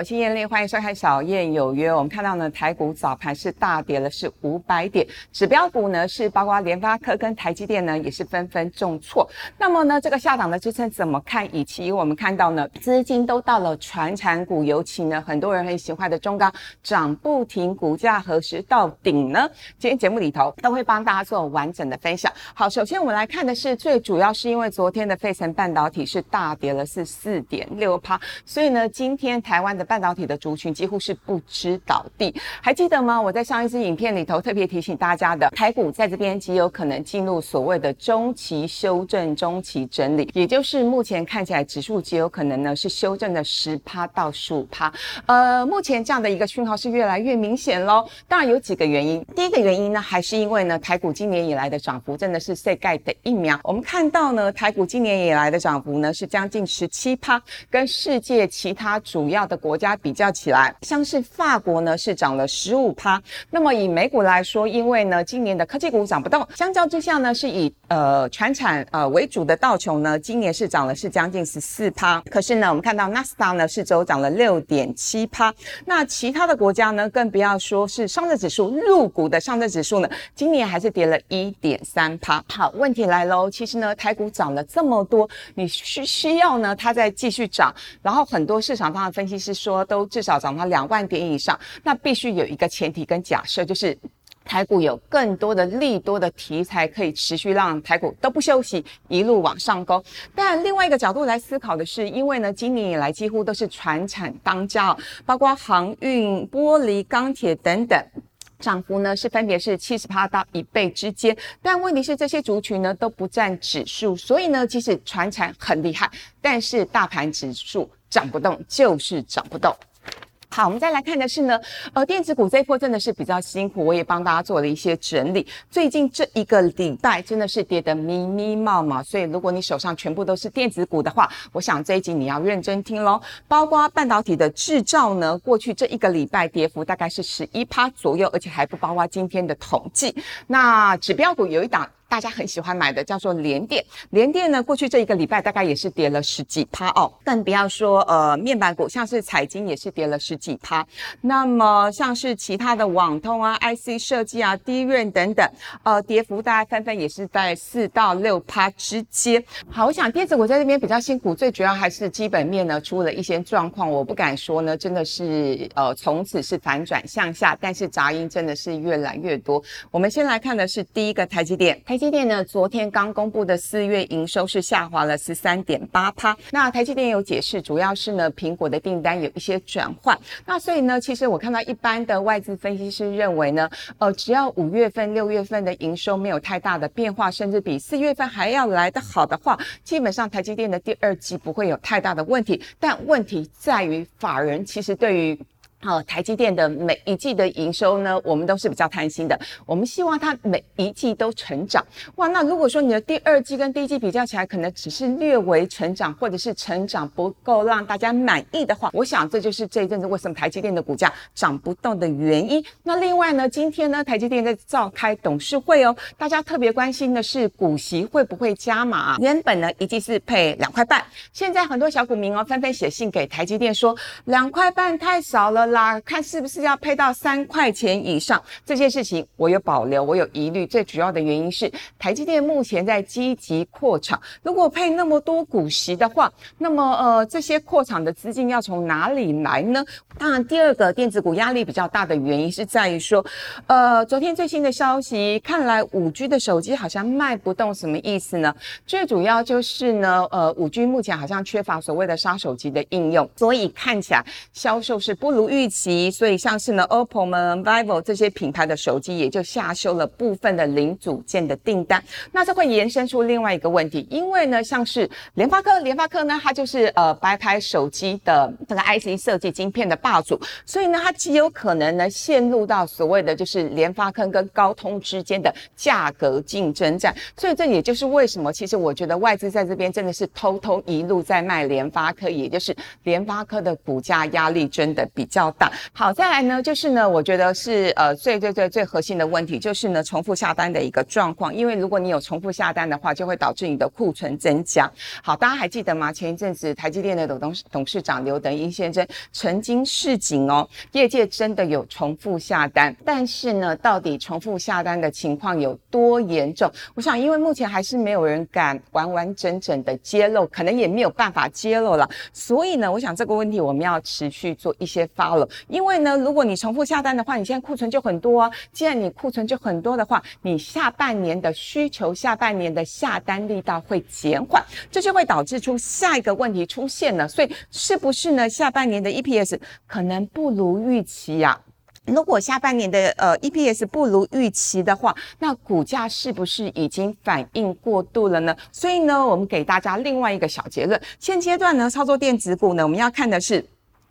我是燕丽，欢迎收看《小燕有约》。我们看到呢，台股早盘是大跌了，是五百点，指标股呢是包括联发科跟台积电呢，也是纷纷重挫。那么呢，这个下档的支撑怎么看？以及我们看到呢，资金都到了传产股，尤其呢，很多人很喜欢的中钢涨不停，股价何时到顶呢？今天节目里头都会帮大家做完整的分享。好，首先我们来看的是，最主要是因为昨天的费城半导体是大跌了，是四点六趴，所以呢，今天台湾。的半导体的族群几乎是不知倒地，还记得吗？我在上一支影片里头特别提醒大家的，台股在这边极有可能进入所谓的中期修正、中期整理，也就是目前看起来指数极有可能呢是修正的十趴到十五趴。呃，目前这样的一个讯号是越来越明显喽。当然有几个原因，第一个原因呢，还是因为呢台股今年以来的涨幅真的是世界的一秒。我们看到呢台股今年以来的涨幅呢是将近十七趴，跟世界其他主要的。国家比较起来，像是法国呢是涨了十五趴。那么以美股来说，因为呢今年的科技股涨不动，相较之下呢是以呃全产呃为主的道琼呢今年是涨了是将近十四趴。可是呢我们看到纳斯达呢是周涨了六点七趴。那其他的国家呢更不要说是上证指数入股的上证指数呢，今年还是跌了一点三趴。好，问题来喽，其实呢台股涨了这么多，你需需要呢它再继续涨，然后很多市场上的分析师。说说都至少涨到两万点以上，那必须有一个前提跟假设，就是台股有更多的利多的题材可以持续让台股都不休息，一路往上攻。但另外一个角度来思考的是，因为呢今年以来几乎都是船产当家，包括航运、玻璃、钢铁等等，涨幅呢是分别是七十趴到一倍之间。但问题是这些族群呢都不占指数，所以呢即使船产很厉害，但是大盘指数。涨不动就是涨不动。好，我们再来看的是呢，呃，电子股这一波真的是比较辛苦，我也帮大家做了一些整理。最近这一个礼拜真的是跌得密密麻麻，所以如果你手上全部都是电子股的话，我想这一集你要认真听喽。包括半导体的制造呢，过去这一个礼拜跌幅大概是十一趴左右，而且还不包括今天的统计。那指标股有一档。大家很喜欢买的叫做联电，联电呢，过去这一个礼拜大概也是跌了十几趴哦，更不要说呃面板股，像是彩晶也是跌了十几趴。那么像是其他的网通啊、IC 设计啊、低润等等，呃，跌幅大概纷纷也是在四到六趴之间。好，我想电子股在这边比较辛苦，最主要还是基本面呢出了一些状况，我不敢说呢，真的是呃从此是反转向下，但是杂音真的是越来越多。我们先来看的是第一个台积电，台积电呢，昨天刚公布的四月营收是下滑了十三点八趴。那台积电有解释，主要是呢苹果的订单有一些转换。那所以呢，其实我看到一般的外资分析师认为呢，呃，只要五月份、六月份的营收没有太大的变化，甚至比四月份还要来得好的话，基本上台积电的第二季不会有太大的问题。但问题在于，法人其实对于好，台积电的每一季的营收呢，我们都是比较贪心的。我们希望它每一季都成长。哇，那如果说你的第二季跟第一季比较起来，可能只是略微成长，或者是成长不够让大家满意的话，我想这就是这一阵子为什么台积电的股价涨不动的原因。那另外呢，今天呢，台积电在召开董事会哦，大家特别关心的是股息会不会加码？原本呢一季是配两块半，现在很多小股民哦纷纷写信给台积电说，两块半太少了。啦，看是不是要配到三块钱以上这件事情，我有保留，我有疑虑。最主要的原因是台积电目前在积极扩厂，如果配那么多股息的话，那么呃这些扩厂的资金要从哪里来呢？当然，第二个电子股压力比较大的原因是在于说，呃，昨天最新的消息，看来五 G 的手机好像卖不动，什么意思呢？最主要就是呢，呃，五 G 目前好像缺乏所谓的杀手级的应用，所以看起来销售是不如预。预期，所以像是呢，OPPO 们、vivo 这些品牌的手机也就下修了部分的零组件的订单。那这会延伸出另外一个问题，因为呢，像是联发科，联发科呢，它就是呃白牌手机的这个 IC 设计晶片的霸主，所以呢，它极有可能呢陷入到所谓的就是联发科跟高通之间的价格竞争战。所以这也就是为什么，其实我觉得外资在这边真的是偷偷一路在卖联发科，也就是联发科的股价压力真的比较。好，再来呢，就是呢，我觉得是呃最最最最核心的问题，就是呢重复下单的一个状况。因为如果你有重复下单的话，就会导致你的库存增加。好，大家还记得吗？前一阵子台积电的董事董事长刘德英先生曾经示警哦，业界真的有重复下单，但是呢，到底重复下单的情况有多严重？我想，因为目前还是没有人敢完完整整的揭露，可能也没有办法揭露了。所以呢，我想这个问题我们要持续做一些发因为呢，如果你重复下单的话，你现在库存就很多啊。既然你库存就很多的话，你下半年的需求、下半年的下单力道会减缓，这就会导致出下一个问题出现了。所以，是不是呢？下半年的 EPS 可能不如预期呀？如果下半年的呃 EPS 不如预期的话，那股价是不是已经反应过度了呢？所以呢，我们给大家另外一个小结论：现阶段呢，操作电子股呢，我们要看的是。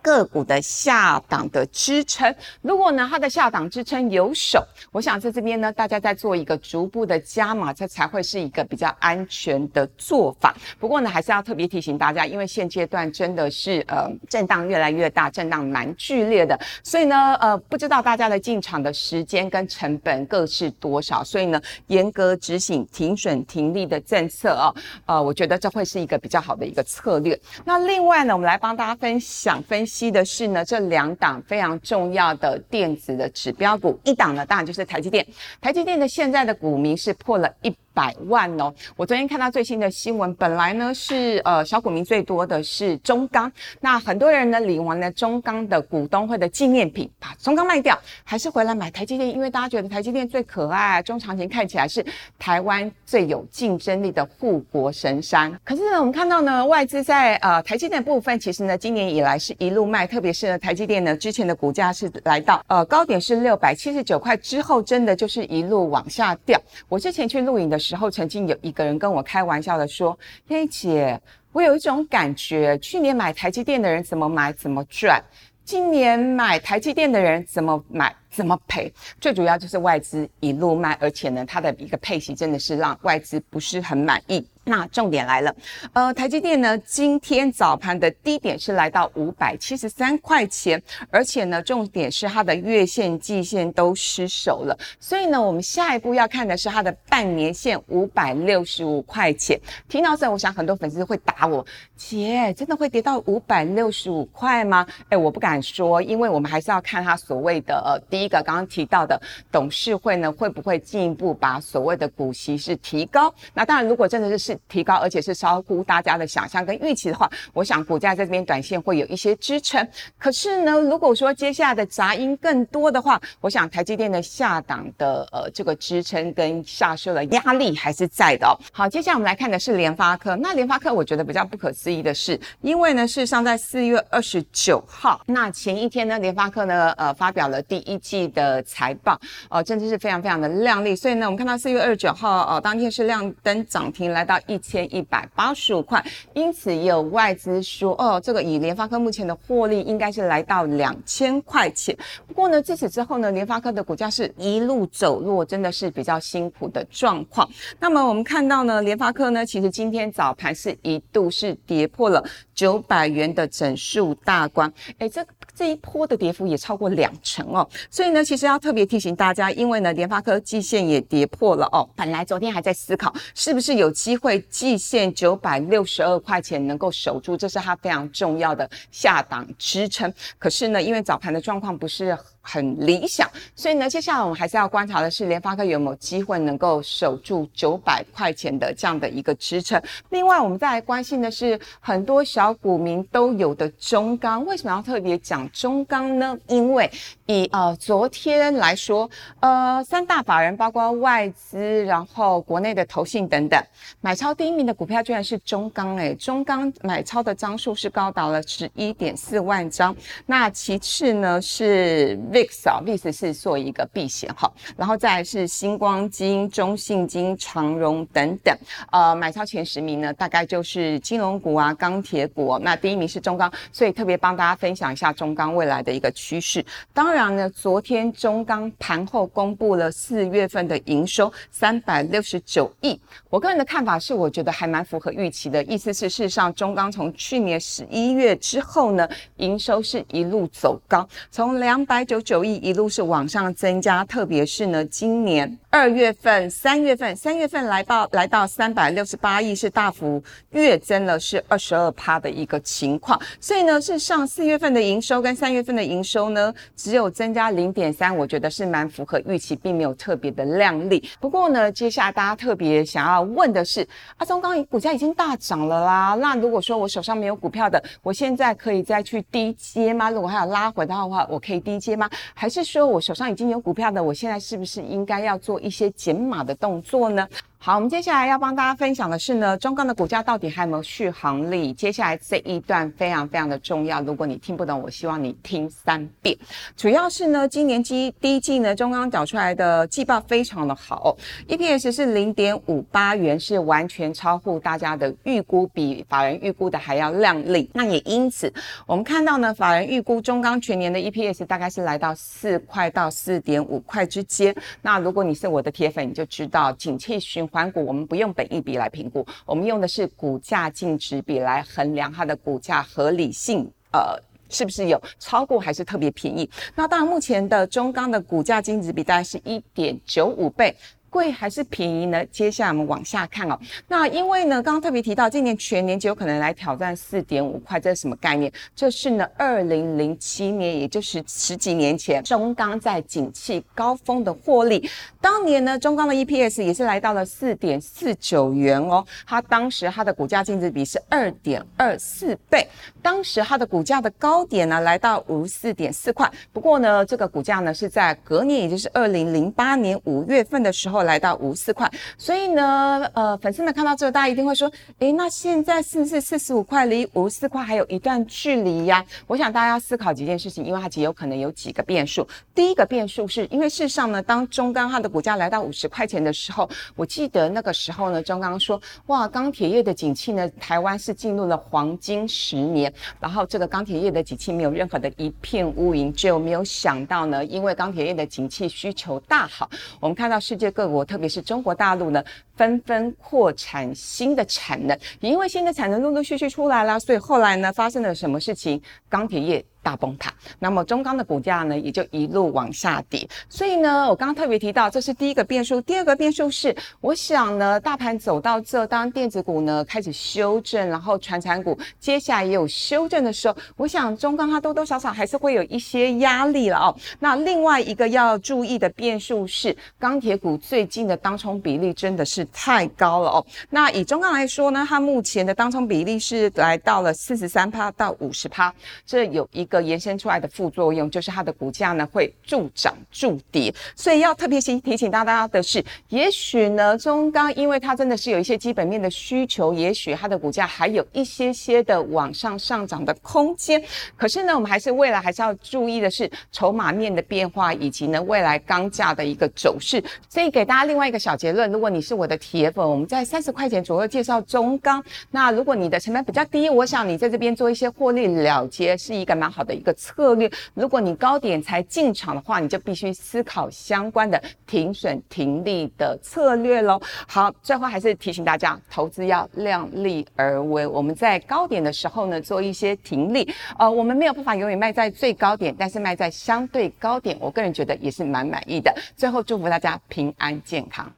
个股的下档的支撑，如果呢它的下档支撑有手，我想在这边呢，大家再做一个逐步的加码，这才会是一个比较安全的做法。不过呢，还是要特别提醒大家，因为现阶段真的是呃震荡越来越大，震荡蛮剧烈的，所以呢呃不知道大家的进场的时间跟成本各是多少，所以呢严格执行停损停利的政策哦，呃我觉得这会是一个比较好的一个策略。那另外呢，我们来帮大家分享分。析的是呢，这两档非常重要的电子的指标股，一档呢当然就是台积电，台积电的现在的股民是破了一。百万哦！我昨天看到最新的新闻，本来呢是呃小股民最多的是中钢，那很多人呢领完了中钢的股东会的纪念品，把中钢卖掉，还是回来买台积电，因为大家觉得台积电最可爱，中长期看起来是台湾最有竞争力的护国神山。可是呢，我们看到呢外资在呃台积电部分，其实呢今年以来是一路卖，特别是呢台积电呢之前的股价是来到呃高点是六百七十九块之后，真的就是一路往下掉。我之前去录影的。时候曾经有一个人跟我开玩笑的说：“嘿姐，我有一种感觉，去年买台积电的人怎么买怎么赚，今年买台积电的人怎么买怎么赔。最主要就是外资一路卖，而且呢，它的一个配息真的是让外资不是很满意。”那重点来了，呃，台积电呢，今天早盘的低点是来到五百七十三块钱，而且呢，重点是它的月线、季线都失守了，所以呢，我们下一步要看的是它的半年线五百六十五块钱。听到这，我想很多粉丝会打我，姐，真的会跌到五百六十五块吗？哎，我不敢说，因为我们还是要看它所谓的呃低，一个刚刚提到的董事会呢，会不会进一步把所谓的股息是提高？那当然，如果真的是是提高，而且是超乎大家的想象跟预期的话，我想股价在这边短线会有一些支撑。可是呢，如果说接下来的杂音更多的话，我想台积电的下档的呃这个支撑跟下修的压力还是在的。好，接下来我们来看的是联发科。那联发科我觉得比较不可思议的是，因为呢事实上在四月二十九号那前一天呢，联发科呢呃发表了第一季的财报，哦真的是非常非常的亮丽。所以呢，我们看到四月二十九号哦当天是亮灯涨停来到。一千一百八十五块，因此也有外资说，哦，这个以联发科目前的获利应该是来到两千块钱。不过呢，自此之后呢，联发科的股价是一路走弱，真的是比较辛苦的状况。那么我们看到呢，联发科呢，其实今天早盘是一度是跌破了九百元的整数大关，哎，这这一波的跌幅也超过两成哦。所以呢，其实要特别提醒大家，因为呢，联发科季线也跌破了哦。本来昨天还在思考是不是有机会。季线九百六十二块钱能够守住，这是它非常重要的下档支撑。可是呢，因为早盘的状况不是。很理想，所以呢，接下来我们还是要观察的是联发科有没有机会能够守住九百块钱的这样的一个支撑。另外，我们再来关心的是很多小股民都有的中钢，为什么要特别讲中钢呢？因为以呃昨天来说，呃三大法人包括外资，然后国内的投信等等，买超第一名的股票居然是中钢，诶，中钢买超的张数是高达了十一点四万张。那其次呢是。VIX 啊，VIX 是做一个避险哈，然后再是星光金、中信金、长荣等等。呃，买超前十名呢，大概就是金融股啊、钢铁股。那第一名是中钢，所以特别帮大家分享一下中钢未来的一个趋势。当然呢，昨天中钢盘后公布了四月份的营收三百六十九亿，我个人的看法是，我觉得还蛮符合预期的。意思是，事实上中钢从去年十一月之后呢，营收是一路走高，从两百九九亿一路是往上增加，特别是呢，今年二月份、三月份，三月份来到来到三百六十八亿，是大幅跃增了，是二十二趴的一个情况。所以呢，是上四月份的营收跟三月份的营收呢，只有增加零点三，我觉得是蛮符合预期，并没有特别的亮丽。不过呢，接下来大家特别想要问的是，阿中钢股价已经大涨了啦，那如果说我手上没有股票的，我现在可以再去低接吗？如果还有拉回的话，我可以低接吗？还是说我手上已经有股票的，我现在是不是应该要做一些减码的动作呢？好，我们接下来要帮大家分享的是呢，中钢的股价到底还有没有续航力？接下来这一段非常非常的重要，如果你听不懂，我希望你听三遍。主要是呢，今年季第一季呢，中钢缴出来的季报非常的好，EPS 是零点五八元，是完全超乎大家的预估，比法人预估的还要亮丽。那也因此，我们看到呢，法人预估中钢全年的 EPS 大概是来到四块到四点五块之间。那如果你是我的铁粉，你就知道景气循。环股我们不用本益比来评估，我们用的是股价净值比来衡量它的股价合理性，呃，是不是有超过还是特别便宜？那当然，目前的中钢的股价净值比大概是一点九五倍。贵还是便宜呢？接下来我们往下看哦。那因为呢，刚刚特别提到，今年全年就有可能来挑战四点五块，这是什么概念？这是呢，二零零七年，也就是十几年前，中钢在景气高峰的获利。当年呢，中钢的 EPS 也是来到了四点四九元哦。它当时它的股价净值比是二点二四倍，当时它的股价的高点呢，来到五十四点四块。不过呢，这个股价呢是在隔年，也就是二零零八年五月份的时候。来到五四块，所以呢，呃，粉丝们看到这个，大家一定会说，诶，那现在是不是四十五块离五四块还有一段距离呀？我想大家要思考几件事情，因为它极有可能有几个变数。第一个变数是因为事实上呢，当中钢它的股价来到五十块钱的时候，我记得那个时候呢，中钢说，哇，钢铁业的景气呢，台湾是进入了黄金十年，然后这个钢铁业的景气没有任何的一片乌云，就没有想到呢，因为钢铁业的景气需求大好，我们看到世界各。特别是中国大陆呢，纷纷扩产新的产能，也因为新的产能陆陆续续出来了，所以后来呢，发生了什么事情？钢铁业。大崩塌，那么中钢的股价呢，也就一路往下跌。所以呢，我刚刚特别提到，这是第一个变数。第二个变数是，我想呢，大盘走到这，当电子股呢开始修正，然后传产股接下来也有修正的时候，我想中钢它多多少少还是会有一些压力了哦。那另外一个要注意的变数是，钢铁股最近的当冲比例真的是太高了哦。那以中钢来说呢，它目前的当冲比例是来到了四十三趴到五十趴，这有一。个延伸出来的副作用就是它的股价呢会助涨助跌，所以要特别提提醒大家的是，也许呢中钢因为它真的是有一些基本面的需求，也许它的股价还有一些些的往上上涨的空间。可是呢，我们还是未来还是要注意的是筹码面的变化，以及呢未来钢价的一个走势。所以给大家另外一个小结论：如果你是我的铁粉，我们在三十块钱左右介绍中钢，那如果你的成本比较低，我想你在这边做一些获利了结是一个蛮好的一个策略，如果你高点才进场的话，你就必须思考相关的停损停利的策略喽。好，最后还是提醒大家，投资要量力而为。我们在高点的时候呢，做一些停利。呃，我们没有办法永远卖在最高点，但是卖在相对高点，我个人觉得也是蛮满意的。最后祝福大家平安健康。